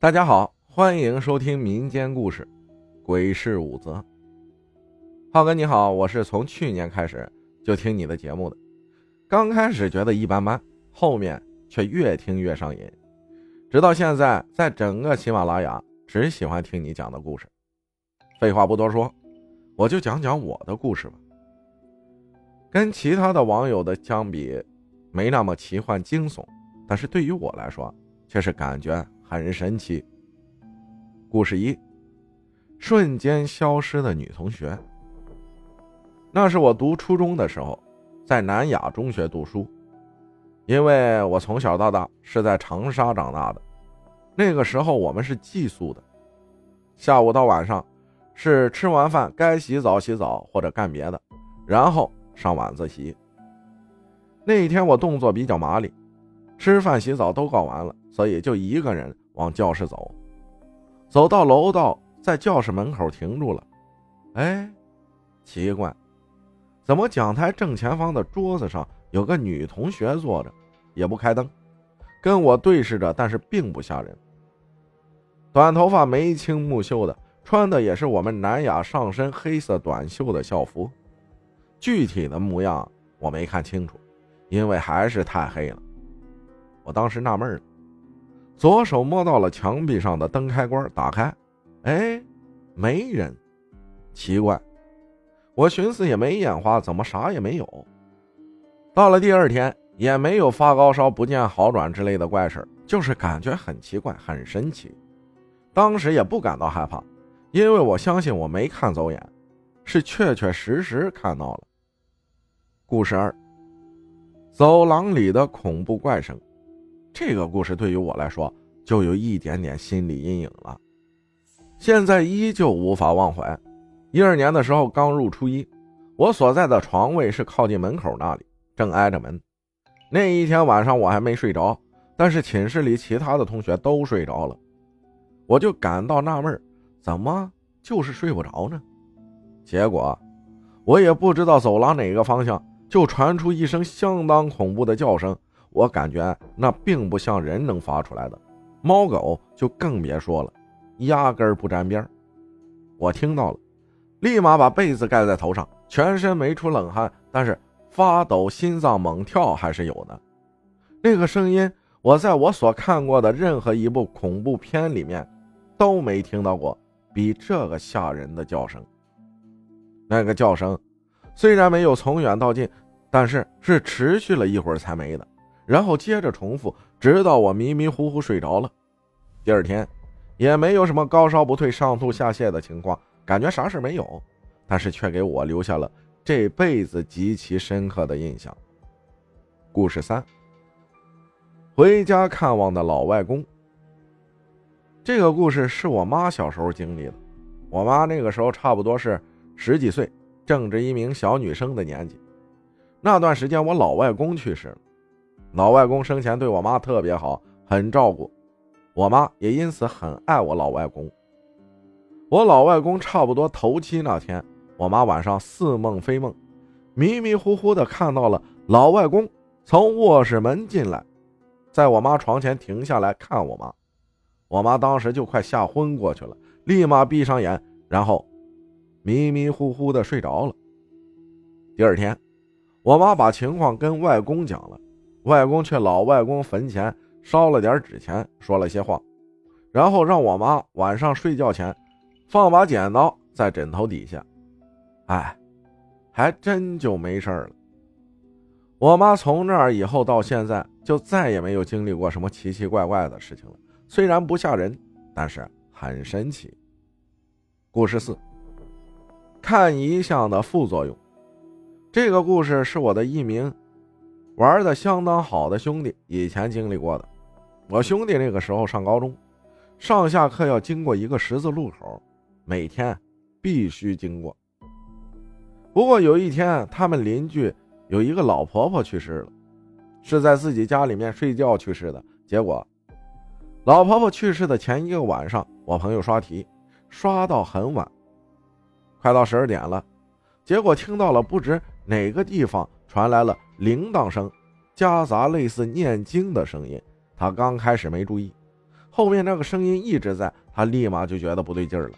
大家好，欢迎收听民间故事《鬼市五则》。浩哥你好，我是从去年开始就听你的节目的，刚开始觉得一般般，后面却越听越上瘾，直到现在，在整个喜马拉雅只喜欢听你讲的故事。废话不多说，我就讲讲我的故事吧。跟其他的网友的相比，没那么奇幻惊悚，但是对于我来说，却是感觉。很神奇。故事一：瞬间消失的女同学。那是我读初中的时候，在南雅中学读书。因为我从小到大是在长沙长大的，那个时候我们是寄宿的，下午到晚上是吃完饭该洗澡洗澡或者干别的，然后上晚自习。那一天我动作比较麻利，吃饭洗澡都搞完了。所以就一个人往教室走，走到楼道，在教室门口停住了。哎，奇怪，怎么讲台正前方的桌子上有个女同学坐着，也不开灯，跟我对视着，但是并不吓人。短头发，眉清目秀的，穿的也是我们南雅上身黑色短袖的校服，具体的模样我没看清楚，因为还是太黑了。我当时纳闷了。左手摸到了墙壁上的灯开关，打开，哎，没人，奇怪，我寻思也没眼花，怎么啥也没有？到了第二天，也没有发高烧、不见好转之类的怪事就是感觉很奇怪，很神奇。当时也不感到害怕，因为我相信我没看走眼，是确确实实看到了。故事二，走廊里的恐怖怪声。这个故事对于我来说就有一点点心理阴影了，现在依旧无法忘怀。一二年的时候刚入初一，我所在的床位是靠近门口那里，正挨着门。那一天晚上我还没睡着，但是寝室里其他的同学都睡着了，我就感到纳闷，怎么就是睡不着呢？结果我也不知道走廊哪个方向就传出一声相当恐怖的叫声。我感觉那并不像人能发出来的，猫狗就更别说了，压根儿不沾边我听到了，立马把被子盖在头上，全身没出冷汗，但是发抖、心脏猛跳还是有的。那个声音，我在我所看过的任何一部恐怖片里面都没听到过比这个吓人的叫声。那个叫声虽然没有从远到近，但是是持续了一会儿才没的。然后接着重复，直到我迷迷糊糊睡着了。第二天，也没有什么高烧不退、上吐下泻的情况，感觉啥事没有，但是却给我留下了这辈子极其深刻的印象。故事三：回家看望的老外公。这个故事是我妈小时候经历的。我妈那个时候差不多是十几岁，正值一名小女生的年纪。那段时间，我老外公去世了。老外公生前对我妈特别好，很照顾，我妈也因此很爱我老外公。我老外公差不多头七那天，我妈晚上似梦非梦，迷迷糊糊的看到了老外公从卧室门进来，在我妈床前停下来看我妈，我妈当时就快吓昏过去了，立马闭上眼，然后迷迷糊糊的睡着了。第二天，我妈把情况跟外公讲了。外公去老外公坟前烧了点纸钱，说了些话，然后让我妈晚上睡觉前放把剪刀在枕头底下。哎，还真就没事了。我妈从那儿以后到现在就再也没有经历过什么奇奇怪怪的事情了。虽然不吓人，但是很神奇。故事四：看遗像的副作用。这个故事是我的一名。玩的相当好的兄弟以前经历过的，我兄弟那个时候上高中，上下课要经过一个十字路口，每天必须经过。不过有一天，他们邻居有一个老婆婆去世了，是在自己家里面睡觉去世的。结果，老婆婆去世的前一个晚上，我朋友刷题，刷到很晚，快到十二点了，结果听到了不知哪个地方传来了。铃铛声，夹杂类似念经的声音。他刚开始没注意，后面那个声音一直在，他立马就觉得不对劲儿了，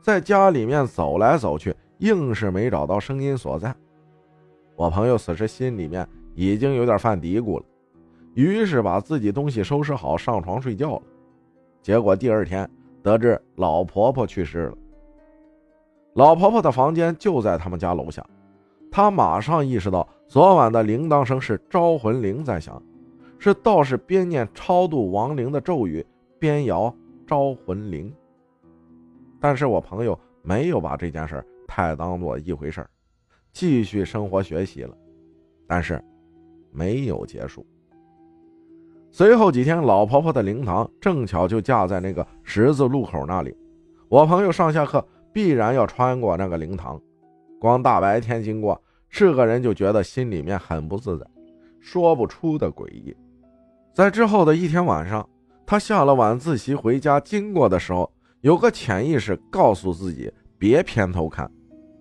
在家里面走来走去，硬是没找到声音所在。我朋友此时心里面已经有点犯嘀咕了，于是把自己东西收拾好，上床睡觉了。结果第二天得知老婆婆去世了。老婆婆的房间就在他们家楼下，她马上意识到昨晚的铃铛声是招魂铃在响，是道士边念超度亡灵的咒语边摇招魂铃。但是我朋友没有把这件事太当做一回事继续生活学习了。但是没有结束。随后几天，老婆婆的灵堂正巧就架在那个十字路口那里，我朋友上下课。必然要穿过那个灵堂，光大白天经过，是个人就觉得心里面很不自在，说不出的诡异。在之后的一天晚上，他下了晚自习回家，经过的时候，有个潜意识告诉自己别偏头看，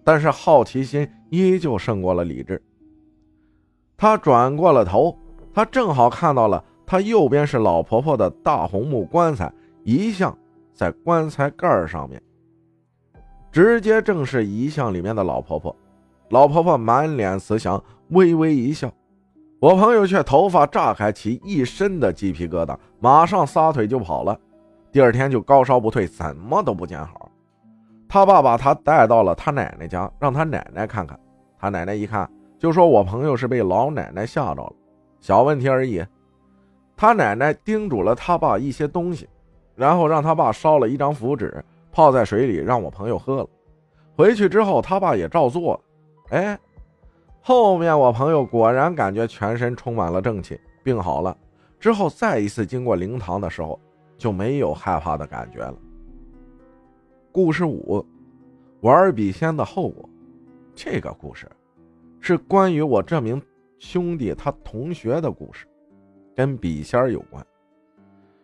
但是好奇心依旧胜过了理智。他转过了头，他正好看到了他右边是老婆婆的大红木棺材遗像，在棺材盖上面。直接正是遗像里面的老婆婆，老婆婆满脸慈祥，微微一笑。我朋友却头发炸开，起一身的鸡皮疙瘩，马上撒腿就跑了。第二天就高烧不退，怎么都不见好。他爸把他带到了他奶奶家，让他奶奶看看。他奶奶一看，就说我朋友是被老奶奶吓着了，小问题而已。他奶奶叮嘱了他爸一些东西，然后让他爸烧了一张符纸。泡在水里，让我朋友喝了。回去之后，他爸也照做了。哎，后面我朋友果然感觉全身充满了正气，病好了。之后再一次经过灵堂的时候，就没有害怕的感觉了。故事五，玩笔仙的后果。这个故事是关于我这名兄弟他同学的故事，跟笔仙有关。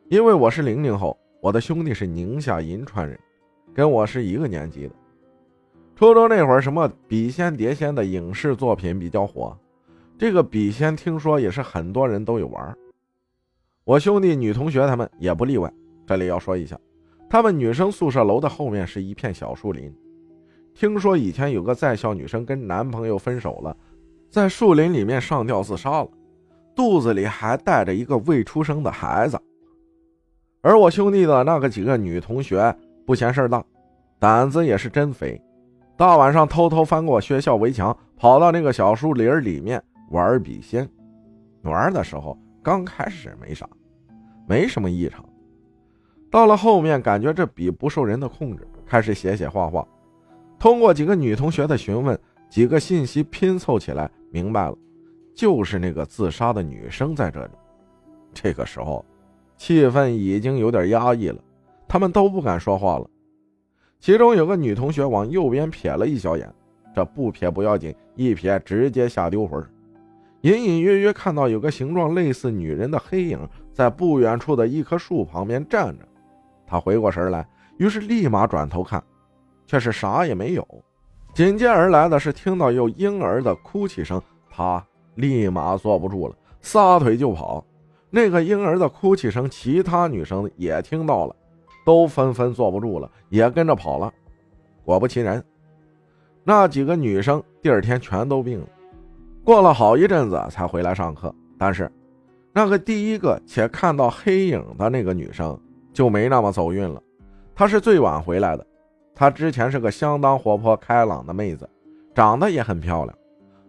因为我是零零后，我的兄弟是宁夏银川人。跟我是一个年级的，初中那会儿，什么笔仙、碟仙的影视作品比较火，这个笔仙听说也是很多人都有玩。我兄弟女同学他们也不例外。这里要说一下，他们女生宿舍楼的后面是一片小树林。听说以前有个在校女生跟男朋友分手了，在树林里面上吊自杀了，肚子里还带着一个未出生的孩子。而我兄弟的那个几个女同学。不嫌事儿大，胆子也是真肥。大晚上偷偷翻过学校围墙，跑到那个小树林里面玩笔仙。玩的时候刚开始没啥，没什么异常。到了后面，感觉这笔不受人的控制，开始写写画画。通过几个女同学的询问，几个信息拼凑起来，明白了，就是那个自杀的女生在这里。这个时候，气氛已经有点压抑了。他们都不敢说话了。其中有个女同学往右边瞥了一小眼，这不瞥不要紧，一瞥直接吓丢魂。隐隐约约看到有个形状类似女人的黑影在不远处的一棵树旁边站着。她回过神来，于是立马转头看，却是啥也没有。紧接而来的是听到有婴儿的哭泣声，她立马坐不住了，撒腿就跑。那个婴儿的哭泣声，其他女生也听到了。都纷纷坐不住了，也跟着跑了。果不其然，那几个女生第二天全都病了。过了好一阵子才回来上课。但是，那个第一个且看到黑影的那个女生就没那么走运了。她是最晚回来的。她之前是个相当活泼开朗的妹子，长得也很漂亮。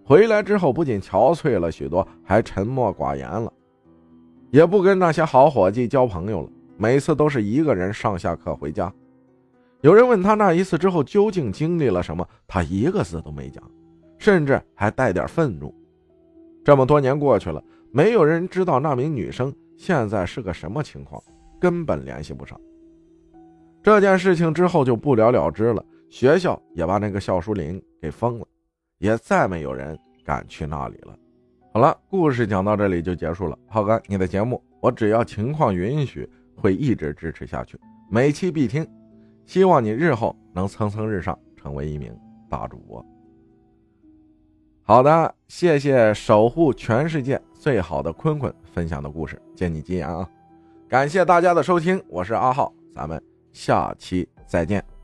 回来之后不仅憔悴了许多，还沉默寡言了，也不跟那些好伙计交朋友了。每次都是一个人上下课回家。有人问他那一次之后究竟经历了什么，他一个字都没讲，甚至还带点愤怒。这么多年过去了，没有人知道那名女生现在是个什么情况，根本联系不上。这件事情之后就不了了之了，学校也把那个校书林给封了，也再没有人敢去那里了。好了，故事讲到这里就结束了。浩哥，你的节目我只要情况允许。会一直支持下去，每期必听，希望你日后能蹭蹭日上，成为一名大主播。好的，谢谢守护全世界最好的坤坤分享的故事，借你吉言啊！感谢大家的收听，我是阿浩，咱们下期再见。